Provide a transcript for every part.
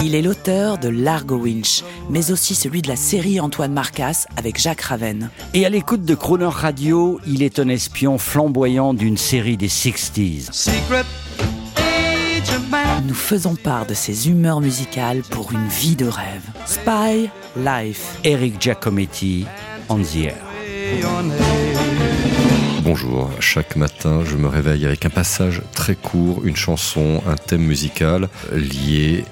Il est l'auteur de Largo Winch, mais aussi celui de la série Antoine Marcas avec Jacques Raven. Et à l'écoute de Croner Radio, il est un espion flamboyant d'une série des 60s. Nous faisons part de ses humeurs musicales pour une vie de rêve. Spy Life. Eric Giacometti, On the Air. Bonjour, chaque matin je me réveille avec un passage très court, une chanson, un thème musical lié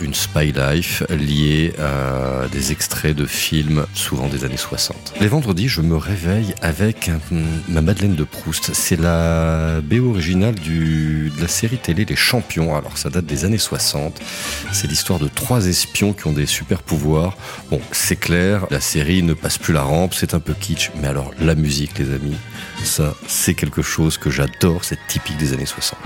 une spy life liée à des extraits de films, souvent des années 60. Les vendredis, je me réveille avec ma Madeleine de Proust. C'est la BO originale de la série télé Les Champions. Alors, ça date des années 60. C'est l'histoire de trois espions qui ont des super pouvoirs. Bon, c'est clair, la série ne passe plus la rampe, c'est un peu kitsch, mais alors la musique, les amis, ça, c'est quelque chose que j'adore, c'est typique des années 60.